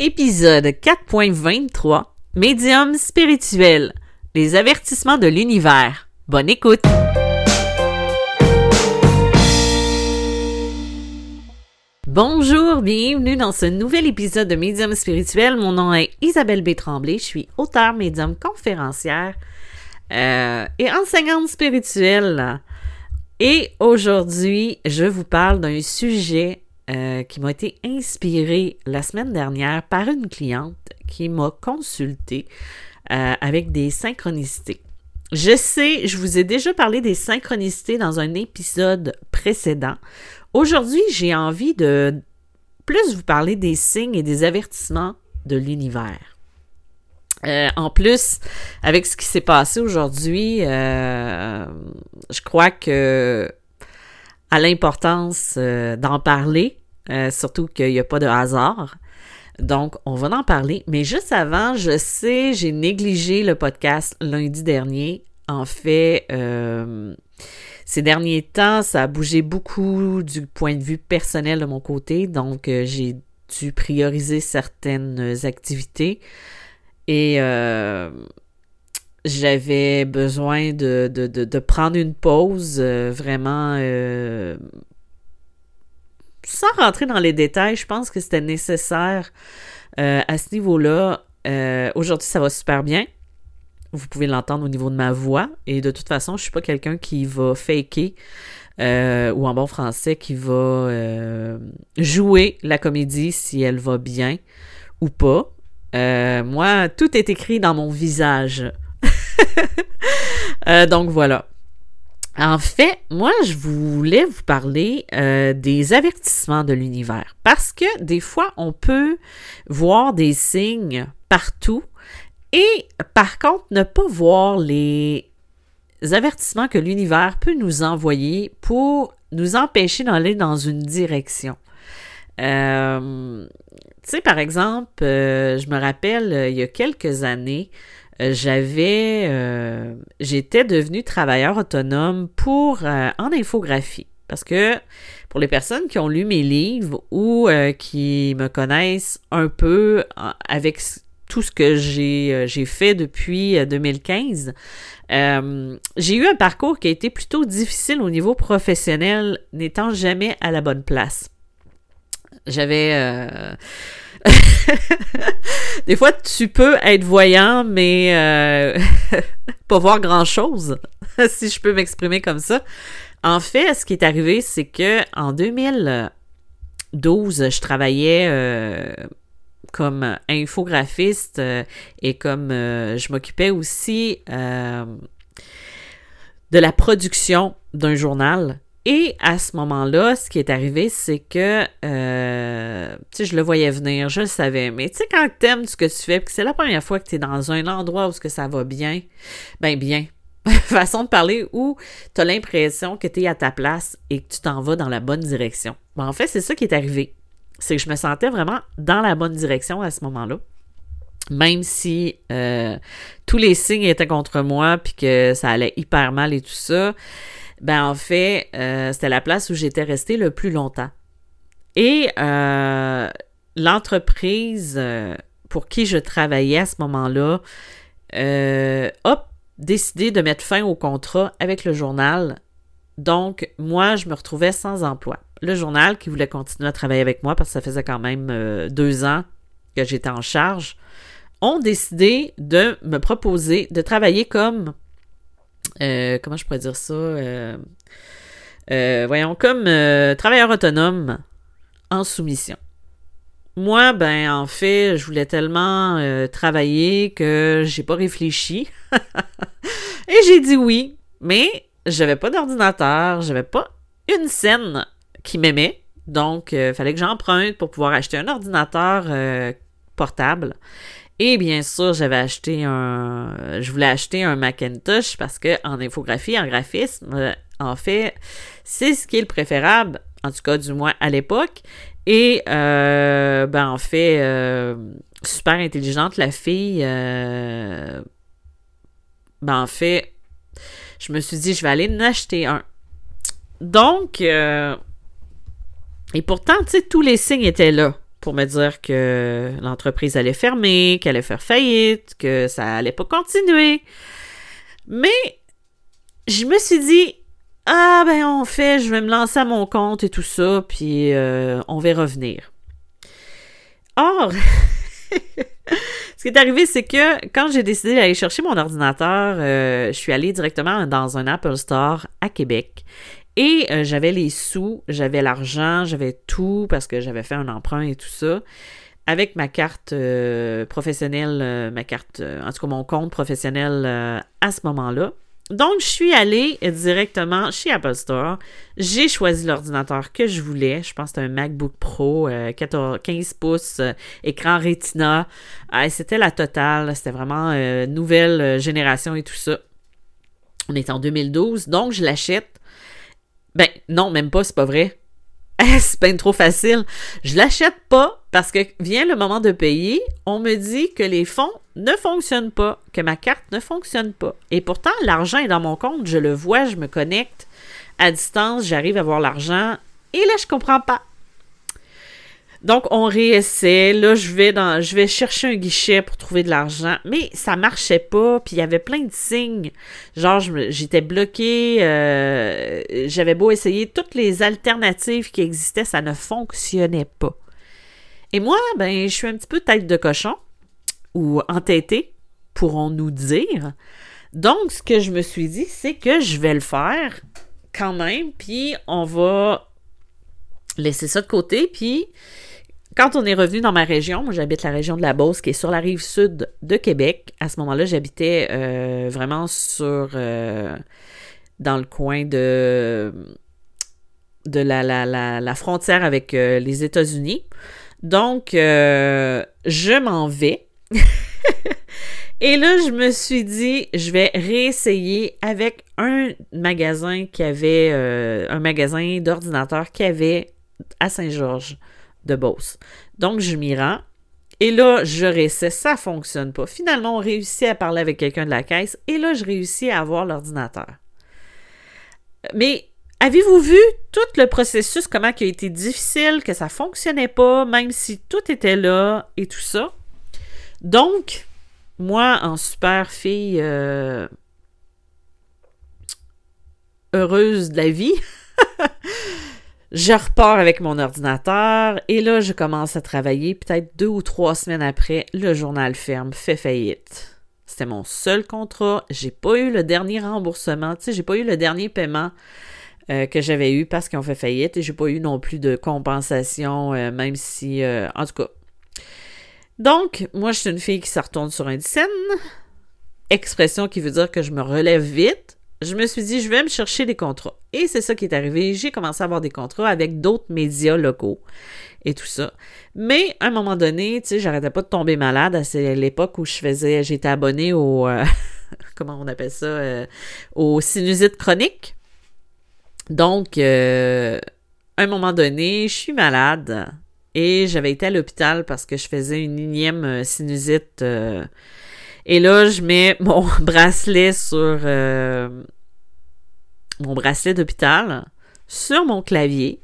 Épisode 4.23 Médium spirituel Les avertissements de l'univers. Bonne écoute! Bonjour, bienvenue dans ce nouvel épisode de Médium spirituel. Mon nom est Isabelle B. Tremblay. Je suis auteure, médium, conférencière euh, et enseignante spirituelle. Et aujourd'hui, je vous parle d'un sujet euh, qui m'a été inspiré la semaine dernière par une cliente qui m'a consulté euh, avec des synchronicités. Je sais, je vous ai déjà parlé des synchronicités dans un épisode précédent. Aujourd'hui, j'ai envie de plus vous parler des signes et des avertissements de l'univers. Euh, en plus, avec ce qui s'est passé aujourd'hui, je crois que à l'importance d'en parler euh, surtout qu'il n'y a pas de hasard. Donc, on va en parler. Mais juste avant, je sais, j'ai négligé le podcast lundi dernier. En fait, euh, ces derniers temps, ça a bougé beaucoup du point de vue personnel de mon côté. Donc, euh, j'ai dû prioriser certaines activités. Et j'avais besoin de, de, de, prendre une pause vraiment sans rentrer dans les détails, je pense que c'était nécessaire euh, à ce niveau-là. Euh, aujourd'hui, ça va super bien. Vous pouvez l'entendre au niveau de ma voix. Et de toute façon, je ne suis pas quelqu'un qui va faker euh, ou en bon français qui va jouer la comédie si elle va bien ou pas. moi, tout est écrit dans mon visage. donc voilà. En fait, moi, je voulais vous parler euh, des avertissements de l'univers parce que des fois, on peut voir des signes partout et par contre, ne pas voir les avertissements que l'univers peut nous envoyer pour nous empêcher d'aller dans une direction. Euh, tu sais, par exemple, euh, je me rappelle, il y a quelques années, euh, j'avais, euh, j'étais devenue travailleur autonome pour euh, en infographie. Parce que pour les personnes qui ont lu mes livres ou qui me connaissent un peu avec tout ce que j'ai, j'ai fait depuis 2015, j'ai eu un parcours qui a été plutôt difficile au niveau professionnel, n'étant jamais à la bonne place. J'avais des fois, tu peux être voyant, mais euh, pas voir grand-chose, si je peux m'exprimer comme ça. En fait, ce qui est arrivé, c'est que en 2012, je travaillais euh, comme infographiste euh, et comme je m'occupais aussi de la production d'un journal et à ce moment-là, ce qui est arrivé, c'est que, euh, tu sais, je le voyais venir, je le savais. Mais tu sais, quand tu aimes ce que tu fais, que c'est la première fois que tu es dans un endroit où ce que ça va bien, ben bien, façon de parler, où tu as l'impression que tu es à ta place et que tu t'en vas dans la bonne direction. Ben, en fait, c'est ça qui est arrivé. C'est que je me sentais vraiment dans la bonne direction à ce moment-là même si euh, tous les signes étaient contre moi puis que ça allait hyper mal et tout ça, ben en fait, euh, c'était la place où j'étais restée le plus longtemps. Et euh, l'entreprise euh, pour qui je travaillais à ce moment-là a décidé de mettre fin au contrat avec le journal. Donc, moi, je me retrouvais sans emploi. Le journal qui voulait continuer à travailler avec moi parce que ça faisait quand même deux ans que j'étais en charge, ont décidé de me proposer de travailler comme euh, comment je pourrais dire ça? Euh, euh, voyons, comme travailleur autonome en soumission. Moi, ben, en fait, je voulais tellement travailler que j'ai pas réfléchi. Et j'ai dit oui, mais j'avais pas d'ordinateur, j'avais pas une scène qui m'aimait. Donc, il fallait que j'emprunte pour pouvoir acheter un ordinateur portable. Et bien sûr, j'avais acheté un, je voulais acheter un Macintosh parce que en infographie, en graphisme, euh, en fait, c'est ce qui est le préférable, en tout cas du moins à l'époque. Et euh, ben en fait, euh, super intelligente la fille. ben en fait, je me suis dit je vais aller en acheter un. Donc et pourtant, tu sais, tous les signes étaient là. Pour me dire que l'entreprise allait fermer, qu'elle allait faire faillite, que ça allait pas continuer. Mais je me suis dit, ah ben on fait, je vais me lancer à mon compte et tout ça, puis euh, on va revenir. Or, ce qui est arrivé, c'est que quand j'ai décidé d'aller chercher mon ordinateur, euh, je suis allée directement dans un Apple Store à Québec. Et euh, j'avais les sous, j'avais l'argent, j'avais tout parce que j'avais fait un emprunt et tout ça. Avec ma carte professionnelle, ma carte, en tout cas mon compte professionnel à ce moment-là. Donc, je suis allée directement chez Apple Store. J'ai choisi l'ordinateur que je voulais. Je pense que c'était un MacBook Pro 14, 15 pouces, euh, écran Retina. c'était la totale. C'était vraiment euh, nouvelle euh, génération et tout ça. On est en 2012. Donc, je l'achète. Ben, non, même pas, c'est pas vrai. c'est pas trop facile. Je l'achète pas parce que vient le moment de payer. On me dit que les fonds ne fonctionne pas, que ma carte ne fonctionne pas. Et pourtant, l'argent est dans mon compte, je le vois, je me connecte à distance, j'arrive à voir l'argent. Et là, je comprends pas. Donc, on réessaie. Là, je vais dans, je vais chercher un guichet pour trouver de l'argent, mais ça marchait pas. Puis il y avait plein de signes. Genre, j'étais bloqué. Euh, j'avais beau essayer toutes les alternatives qui existaient, ça ne fonctionnait pas. Et moi, ben, je suis un petit peu tête de cochon ou entêté, pourrons-nous dire. Donc, ce que je me suis dit, c'est que je vais le faire quand même, puis on va laisser ça de côté, puis quand on est revenu dans ma région, moi j'habite la région de la Beauce qui est sur la rive sud de Québec. À ce moment-là, j'habitais euh, vraiment sur euh, dans le coin de de la, la, frontière avec euh, les États-Unis. Donc, je m'en vais Et là, je me suis dit, je vais réessayer avec un magasin qui avait, un magasin d'ordinateurs qui avait à Saint-Georges de Beauce. Donc, je m'y rends. Et là, je réessaie, ça fonctionne pas. Finalement, on réussit à parler avec quelqu'un de la caisse et là, je réussis à avoir l'ordinateur. Mais avez-vous vu tout le processus, comment il a été difficile, que ça fonctionnait pas, même si tout était là et tout ça? Donc, moi, en super fille euh, heureuse de la vie, je repars avec mon ordinateur et là, je commence à travailler. Peut-être deux ou trois semaines après, le journal ferme, fait faillite. C'était mon seul contrat. J'ai pas eu le dernier remboursement. Tu sais, j'ai pas eu le dernier paiement euh, que j'avais eu parce qu'ils ont fait faillite et j'ai pas eu non plus de compensation, euh, même si, en tout cas, donc, moi, je suis une fille qui se retourne sur un scène. Expression qui veut dire que je me relève vite. Je me suis dit, je vais me chercher des contrats. Et c'est ça qui est arrivé. J'ai commencé à avoir des contrats avec d'autres médias locaux et tout ça. Mais à un moment donné, tu sais, j'arrêtais pas de tomber malade. C'est l'époque où je faisais, j'étais abonnée au, euh, comment on appelle ça, euh, au sinusite chronique. Donc, euh, à un moment donné, je suis malade. Et j'avais été à l'hôpital parce que je faisais une énième euh, sinusite. Et là, je mets mon bracelet sur mon bracelet d'hôpital sur mon clavier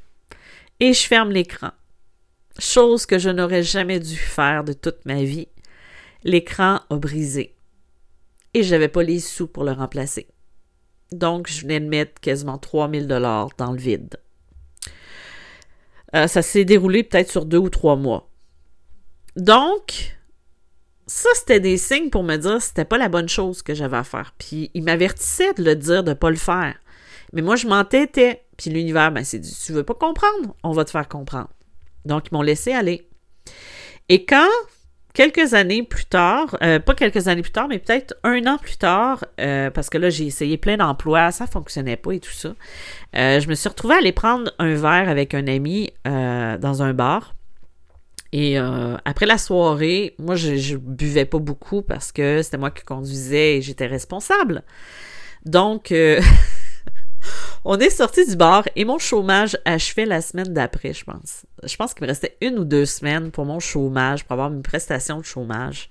et je ferme l'écran. Chose que je n'aurais jamais dû faire de toute ma vie. L'écran a brisé et j'avais pas les sous pour le remplacer. Donc, je venais de mettre quasiment 3000 dollars dans le vide. Euh, ça s'est déroulé peut-être sur deux ou trois mois. Donc, ça, c'était des signes pour me dire que c'était pas la bonne chose que j'avais à faire. Puis, il m'avertissait de le dire, de pas le faire. Mais moi, je m'entêtais. Puis l'univers, ben, c'est dit, tu veux pas comprendre? On va te faire comprendre. Donc, ils m'ont laissé aller. Et quand quelques années plus tard, euh, pas quelques années plus tard, mais peut-être un an plus tard, euh, parce que là, j'ai essayé plein d'emplois, ça fonctionnait pas et tout ça. Euh, je me suis retrouvée à aller prendre un verre avec un ami dans un bar. Et après la soirée, moi, je, je buvais pas beaucoup parce que c'était moi qui conduisais et j'étais responsable. Donc, On est sorti du bar et mon chômage achevait la semaine d'après, je pense. Je pense qu'il me restait une ou deux semaines pour mon chômage, pour avoir une prestation de chômage.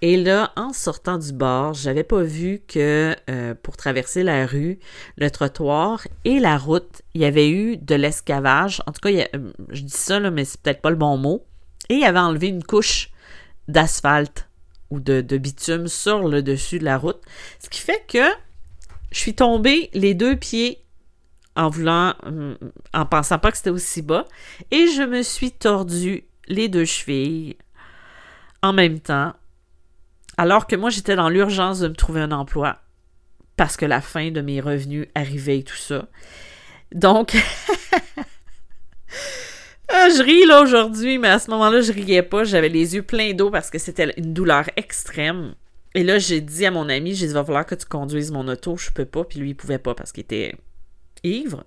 Et là, en sortant du bar, j'avais pas vu que euh, pour traverser la rue, le trottoir et la route, il y avait eu de l'escavage. En tout cas, euh, je dis ça, là, mais c'est peut-être pas le bon mot. Et il avait enlevé une couche d'asphalte ou de, de, bitume sur le dessus de la route. Ce qui fait que je suis tombée les deux pieds en voulant, en pensant pas que c'était aussi bas. Et je me suis tordu les deux chevilles en même temps. Alors que moi, j'étais dans l'urgence de me trouver un emploi parce que la fin de mes revenus arrivait et tout ça. Donc, ah, je ris là aujourd'hui, mais à ce moment-là, je riais pas. J'avais les yeux pleins d'eau parce que c'était une douleur extrême. Et là, j'ai dit à mon ami, j'ai dit, va falloir que tu conduises mon auto, je peux pas. Puis lui, il pouvait pas parce qu'il était ivre.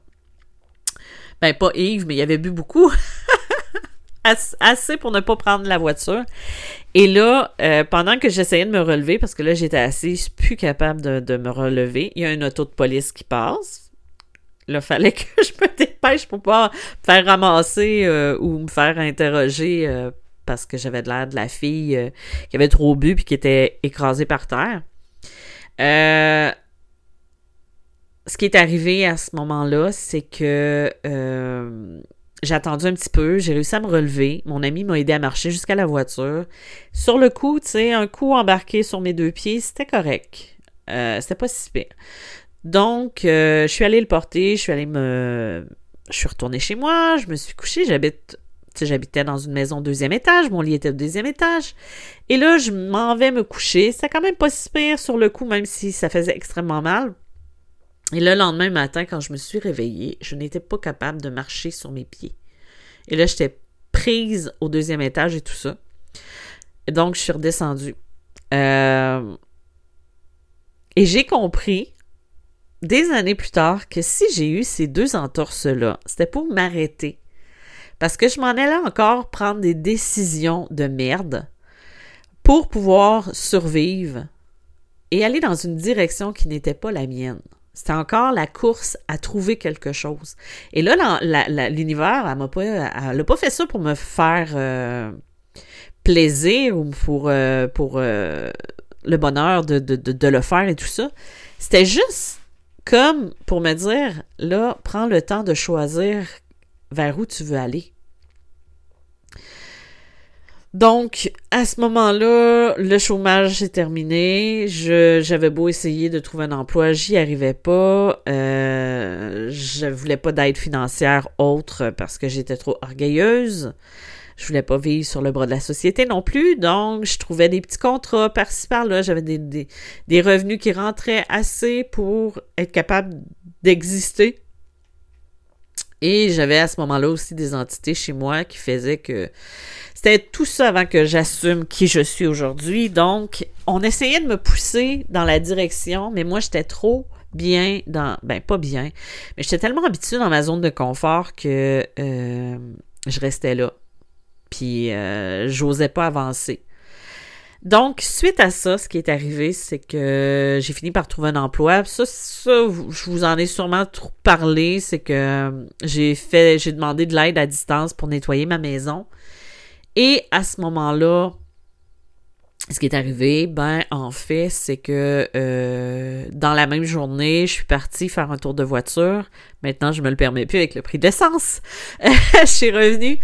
Ben, pas ivre, mais il avait bu beaucoup. assez pour ne pas prendre la voiture. Et là, euh, pendant que j'essayais de me relever, parce que là, j'étais assise, plus capable de, me relever, il y a un auto de police qui passe. Là, fallait que je me dépêche pour pas me faire ramasser euh, ou me faire interroger euh, parce que j'avais de l'air de la fille qui avait trop bu puis qui était écrasée par terre. ce qui est arrivé à ce moment-là, c'est que j'ai attendu un petit peu, j'ai réussi à me relever. Mon ami m'a aidé à marcher jusqu'à la voiture. Sur le coup, tu sais, un coup embarqué sur mes deux pieds, c'était correct. Euh, c'était pas si pire. Donc, euh, je suis allée le porter, je suis allée me. Je suis retournée chez moi, je me suis couchée, j'habite. J'habitais dans une maison deuxième étage, mon lit était au deuxième étage. Et là, je m'en vais me coucher. C'était quand même pas si pire sur le coup, même si ça faisait extrêmement mal. Et le lendemain matin, quand je me suis réveillée, je n'étais pas capable de marcher sur mes pieds. Et là, j'étais prise au deuxième étage et tout ça. Et donc, je suis redescendue. Euh, et j'ai compris, des années plus tard, que si j'ai eu ces deux entorses-là, c'était pour m'arrêter. Parce que je m'en allais encore prendre des décisions de merde pour pouvoir survivre et aller dans une direction qui n'était pas la mienne. C'était encore la course à trouver quelque chose. Et là, l'univers, elle m'a pas, pas fait ça pour me faire euh, plaisir ou pour, euh, euh, le bonheur de, de, le faire et tout ça. C'était juste comme pour me dire, là, prends le temps de choisir vers où tu veux aller. Donc, à ce moment-là, le chômage est terminé. j'avais beau essayer de trouver un emploi, j'y arrivais pas. Euh, je voulais pas d'aide financière autre parce que j'étais trop orgueilleuse. Je voulais pas vivre sur le bras de la société non plus. Donc, je trouvais des petits contrats par-ci par-là. J'avais des revenus qui rentraient assez pour être capable d'exister. Et j'avais à ce moment-là aussi des entités chez moi qui faisaient que c'était tout ça avant que j'assume qui je suis aujourd'hui. Donc, on essayait de me pousser dans la direction, mais moi, j'étais trop bien dans. Ben, pas bien, mais j'étais tellement habituée dans ma zone de confort que euh, je restais là. Puis, euh, j'osais pas avancer. Donc, suite à ça, ce qui est arrivé, c'est que j'ai fini par trouver un emploi. Ça, ça, je vous en ai sûrement trop parlé. C'est que j'ai fait, j'ai demandé de l'aide à distance pour nettoyer ma maison. Et à ce moment-là, ce qui est arrivé, ben en fait, c'est que euh, dans la même journée, je suis partie faire un tour de voiture. Maintenant, je me le permets plus avec le prix d'essence. je suis revenue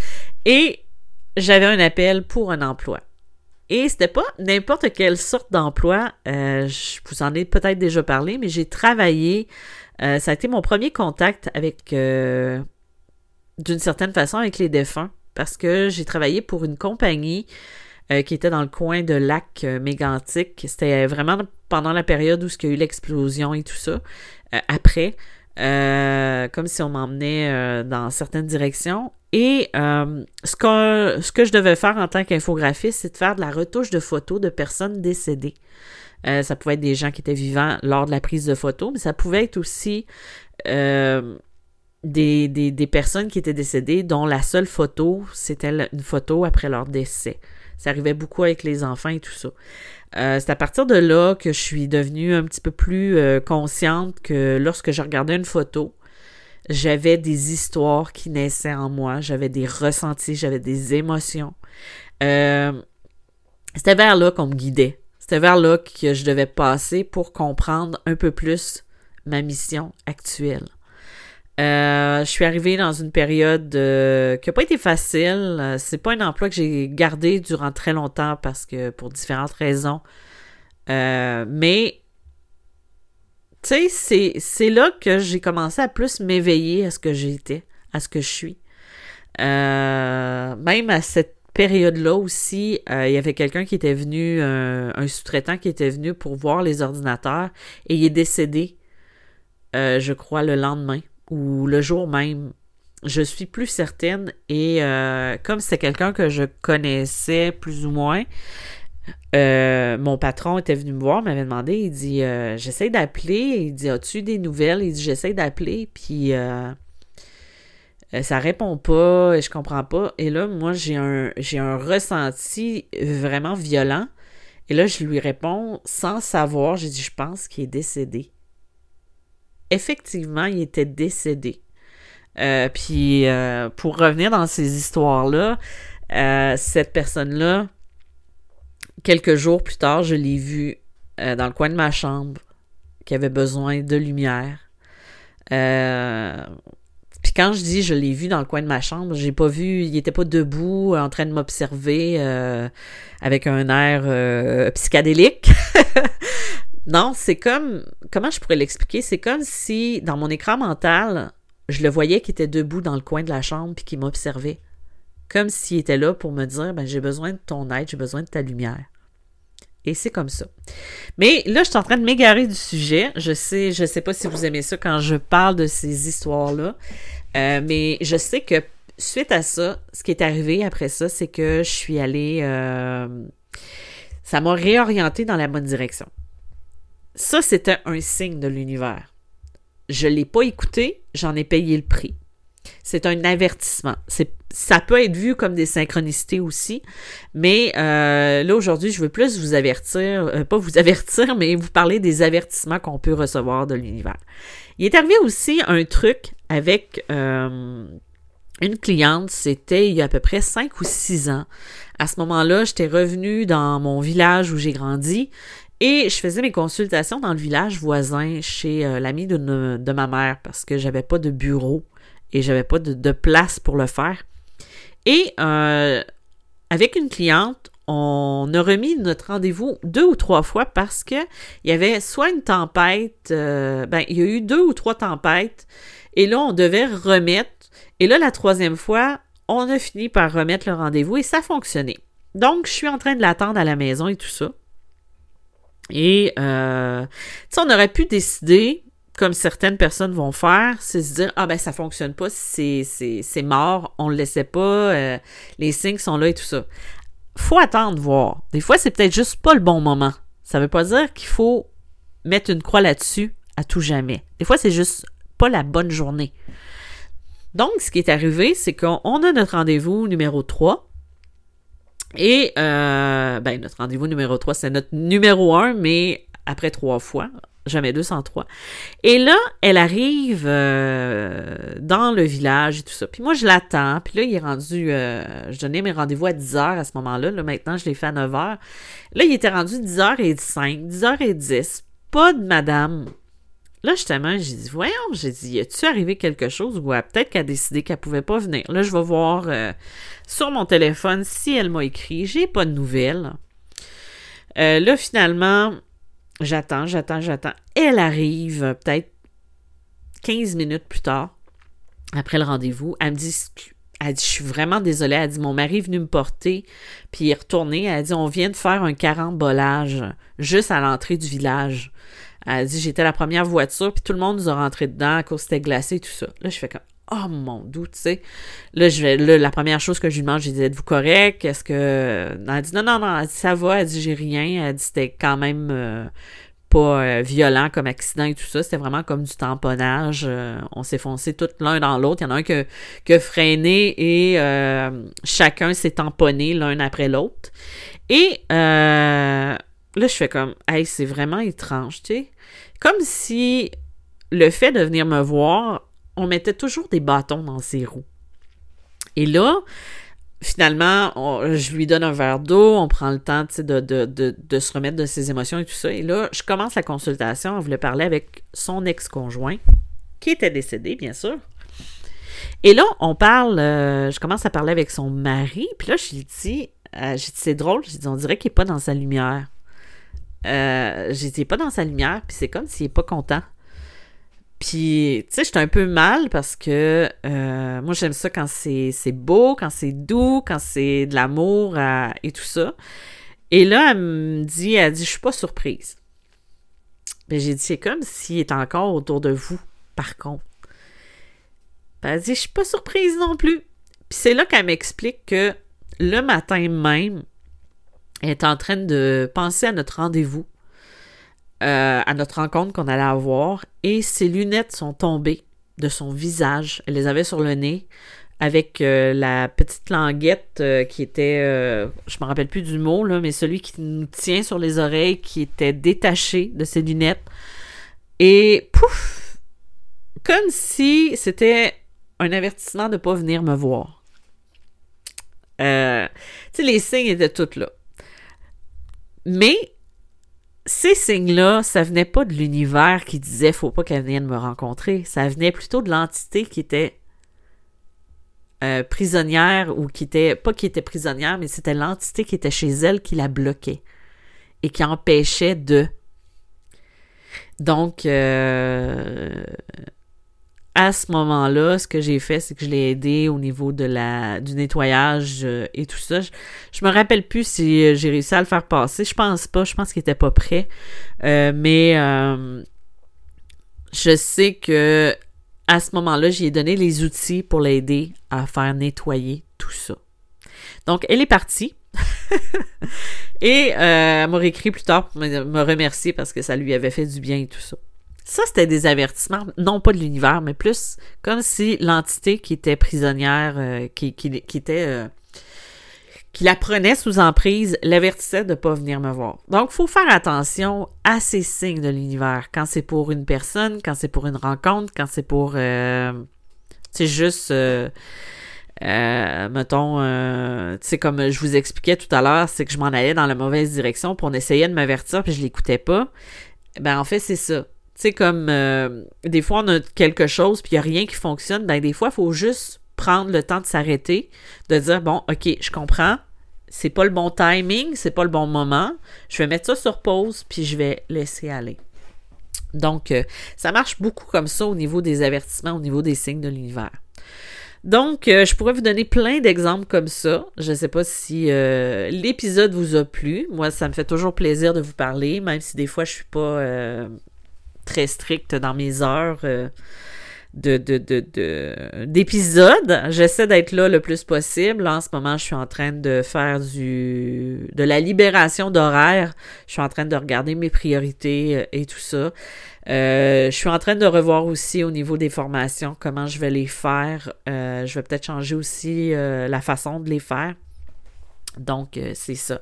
et j'avais un appel pour un emploi. Et c'était pas n'importe quelle sorte d'emploi. Euh, je vous en ai peut-être déjà parlé, mais j'ai travaillé. Euh, ça a été mon premier contact avec, d'une certaine façon, avec les défunts parce que j'ai travaillé pour une compagnie euh, qui était dans le coin de lac euh, mégantique. C'était vraiment pendant la période où il y a eu l'explosion et tout ça. Euh, comme si on m'emmenait dans certaines directions. Et ce, que, ce que je devais faire en tant qu'infographiste, c'est de faire de la retouche de photos de personnes décédées. ça pouvait être des gens qui étaient vivants lors de la prise de photos, mais ça pouvait être aussi des, personnes qui étaient décédées dont la seule photo, c'était une photo après leur décès. Ça arrivait beaucoup avec les enfants et tout ça. Euh, c'est à partir de là que je suis devenue un petit peu plus euh, consciente que lorsque je regardais une photo, j'avais des histoires qui naissaient en moi, j'avais des ressentis, j'avais des émotions. Euh, c'était vers là qu'on me guidait. C'était vers là que je devais passer pour comprendre un peu plus ma mission actuelle. Euh, je suis arrivée dans une période euh, qui n'a pas été facile. Euh, c'est pas un emploi que j'ai gardé durant très longtemps parce que pour différentes raisons. mais tu sais, c'est là que j'ai commencé à plus m'éveiller à ce que j'étais, à ce que je suis. même à cette période-là aussi, il y avait quelqu'un qui était venu, un sous-traitant qui était venu pour voir les ordinateurs et il est décédé, je crois, le lendemain ou le jour même. Je suis plus certaine et euh, comme c'était quelqu'un que je connaissais plus ou moins, euh, mon patron était venu me voir, m'avait demandé, il dit euh, j'essaie d'appeler, il dit as-tu des nouvelles? Il dit j'essaie d'appeler puis ça répond pas, je comprends pas. Et là moi j'ai un j'ai un ressenti vraiment violent. Et là je lui réponds sans savoir, j'ai dit je pense qu'il est décédé effectivement, il était décédé. Euh, puis euh, pour revenir dans ces histoires-là, euh, cette personne-là, quelques jours plus tard, je l'ai vu dans le coin de ma chambre, qui avait besoin de lumière. puis quand je dis je l'ai vu dans le coin de ma chambre, j'ai pas vu, il était pas debout en train de m'observer avec un air psychédélique. Non, c'est comme, comment je pourrais l'expliquer? C'est comme si, dans mon écran mental, je le voyais qui était debout dans le coin de la chambre puis qui m'observait. Comme s'il était là pour me dire, ben, j'ai besoin de ton aide, j'ai besoin de ta lumière. Et c'est comme ça. Mais là, je suis en train de m'égarer du sujet. Je sais, je sais pas si vous aimez ça quand je parle de ces histoires-là. Euh, mais je sais que suite à ça, ce qui est arrivé après ça, c'est que je suis allée. Euh, ça m'a réorienté dans la bonne direction. Ça, c'était un signe de l'univers. Je ne l'ai pas écouté, j'en ai payé le prix. C'est un avertissement. ça peut être vu comme des synchronicités aussi, mais euh, là aujourd'hui, je veux plus vous avertir, euh, pas vous avertir, mais vous parler des avertissements qu'on peut recevoir de l'univers. Il est arrivé aussi un truc avec euh, une cliente, c'était il y a à peu près cinq ou six ans. À ce moment-là, j'étais revenue dans mon village où j'ai grandi et je faisais mes consultations dans le village voisin chez euh, l'ami de, ma mère parce que j'avais pas de bureau et j'avais pas de, place pour le faire. Et euh, avec une cliente, on a remis notre rendez-vous deux ou trois fois parce que il y avait soit une tempête, euh, ben il y a eu deux ou trois tempêtes et là on devait remettre. Et là la troisième fois, on a fini par remettre le rendez-vous et ça fonctionnait. Donc je suis en train de l'attendre à la maison et tout ça. Et, euh, on aurait pu décider, comme certaines personnes vont faire, c'est se dire, ah ben ça fonctionne pas, c'est, c'est, mort, on le laissait pas, euh, les signes sont là et tout ça. Faut attendre voir. Des fois, c'est peut-être juste pas le bon moment. Ça veut pas dire qu'il faut mettre une croix là-dessus à tout jamais. Des fois, c'est juste pas la bonne journée. Donc, ce qui est arrivé, c'est qu'on a notre rendez-vous numéro 3 et euh, ben, notre rendez-vous numéro 3, c'est notre numéro 1, mais après trois fois, jamais 203. Et là, elle arrive euh, dans le village et tout ça. Puis moi, je l'attends. Puis là, il est rendu... Euh, je donnais mes rendez-vous à 10h à ce moment-là. Là, maintenant, je l'ai fait à 9h. Là, il était rendu 10h05, 10h10. Pas de madame. Là, justement, j'ai dit, voyons, j'ai dit, a-tu arrivé quelque chose ou peut-être qu'elle a décidé qu'elle pouvait pas venir? Là, je vais voir euh, sur mon téléphone si elle m'a écrit. J'ai pas de nouvelles. Euh, là, finalement, j'attends, j'attends, j'attends. Elle arrive peut-être 15 minutes plus tard, après le rendez-vous. Elle me dit, elle dit, je suis vraiment désolée. Elle dit, mon mari est venu me porter, puis il est retourné. Elle dit, on vient de faire un carambolage juste à l'entrée du village. Elle dit j'étais la première voiture, puis tout le monde nous a rentré dedans à cause c'était glacé et tout ça. Là, je fais comme Oh mon doute, tu sais. Là, je vais, là, la première chose que je lui demande, j'ai dit Êtes-vous correct? Est-ce que. Elle dit non, non, non, elle dit ça va, elle dit j'ai rien. Elle dit c'était quand même euh, pas euh, violent comme accident et tout ça. C'était vraiment comme du tamponnage. Euh, on s'est foncé tout l'un dans l'autre. Il y en a un qui a, freiné et chacun s'est tamponné l'un après l'autre. Et là, je fais comme Hey, c'est vraiment étrange, tu sais. Comme si le fait de venir me voir, on mettait toujours des bâtons dans ses roues. Et là, finalement, je lui donne un verre d'eau, on prend le temps de, de, se remettre de ses émotions et tout ça. Et là, je commence la consultation, on voulait parler avec son ex-conjoint. qui était décédé, bien sûr. Et là, on parle, euh, je commence à parler avec son mari, puis là, je lui dis, euh, c'est drôle, j'ai dit, on dirait qu'il n'est pas dans sa lumière. Euh, n'est pas dans sa lumière, puis c'est comme s'il n'est pas content. Puis, tu sais, j'étais un peu mal parce que euh, moi, j'aime ça quand c'est beau, quand c'est doux, quand c'est de l'amour et tout ça. Et là, elle me dit, elle dit, je suis pas surprise. Mais j'ai dit, c'est comme s'il est encore autour de vous, par contre. elle dit, je suis pas surprise non plus. Puis c'est là qu'elle m'explique que le matin même, elle est en train de penser à notre rendez-vous euh, à notre rencontre qu'on allait avoir et ses lunettes sont tombées de son visage. Elle les avait sur le nez avec euh, la petite languette euh, qui était, je me rappelle plus du mot, là, mais celui qui nous tient sur les oreilles, qui était détaché de ses lunettes. Et pouf! Comme si c'était un avertissement de ne pas venir me voir. tu sais, les signes étaient tous là. Mais ces signes-là, ça venait pas de l'univers qui disait faut pas qu'elle vienne me rencontrer. Ça venait plutôt de l'entité qui était euh, prisonnière ou qui était pas qui était prisonnière, mais c'était l'entité qui était chez elle qui la bloquait et qui empêchait de. Donc, euh, à ce moment-là, ce que j'ai fait, c'est que je l'ai aidé au niveau de la du nettoyage euh, et tout ça. Je, me rappelle plus si euh, j'ai réussi à le faire passer. Je pense pas. Je pense qu'il était pas prêt. Euh, mais je sais que à ce moment-là, j'ai donné les outils pour l'aider à faire nettoyer tout ça. Donc, elle est partie. et elle m'a réécrit plus tard pour me remercier parce que ça lui avait fait du bien et tout ça. Ça, c'était des avertissements, non pas de l'univers, mais plus comme si l'entité qui était prisonnière, euh, qui, qui, était. Euh, qui la prenait sous emprise, l'avertissait de ne pas venir me voir. Donc, il faut faire attention à ces signes de l'univers. Quand c'est pour une personne, quand c'est pour une rencontre, quand c'est pour. Euh, c'est juste. mettons, tu sais, comme je vous expliquais tout à l'heure, c'est que je m'en allais dans la mauvaise direction, pour on essayait de m'avertir, puis je l'écoutais pas. Ben, en fait, c'est ça. Tu sais, comme euh, des fois, on a quelque chose, puis il n'y a rien qui fonctionne. Ben, des fois, il faut juste prendre le temps de s'arrêter, de dire, bon, OK, je comprends, c'est pas le bon timing, c'est pas le bon moment. Je vais mettre ça sur pause, puis je vais laisser aller. Donc, euh, ça marche beaucoup comme ça au niveau des avertissements, au niveau des signes de l'univers. Donc, euh, je pourrais vous donner plein d'exemples comme ça. Je ne sais pas si l'épisode vous a plu. Moi, ça me fait toujours plaisir de vous parler, même si des fois je suis pas très strict dans mes heures euh, de, d'épisodes. J'essaie d'être là le plus possible. en ce moment, je suis en train de faire du de la libération d'horaire. Je suis en train de regarder mes priorités euh, et tout ça. Euh, je suis en train de revoir aussi au niveau des formations comment je vais les faire. je vais peut-être changer aussi la façon de les faire. Donc, c'est ça.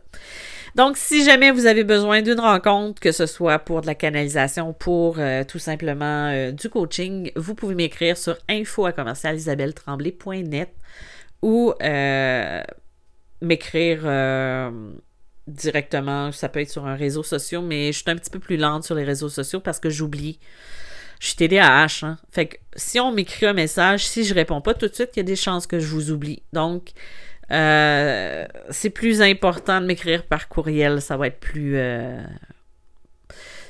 Donc, si jamais vous avez besoin d'une rencontre, que ce soit pour de la canalisation, pour euh, tout simplement euh, du coaching, vous pouvez m'écrire sur info ou euh, m'écrire directement. Ça peut être sur un réseau social, mais je suis un petit peu plus lente sur les réseaux sociaux parce que j'oublie. Je suis TDAH. Hein? Fait que si on m'écrit un message, si je réponds pas tout de suite, il y a des chances que je vous oublie. Donc, euh, c'est plus important de m'écrire par courriel. Ça va être plus. Euh,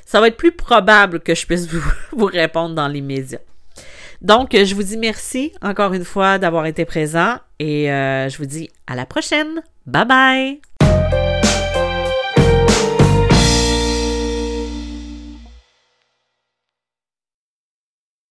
ça va être plus probable que je puisse vous, répondre dans l'immédiat. Donc, je vous dis merci encore une fois d'avoir été présent et euh, je vous dis à la prochaine. Bye bye!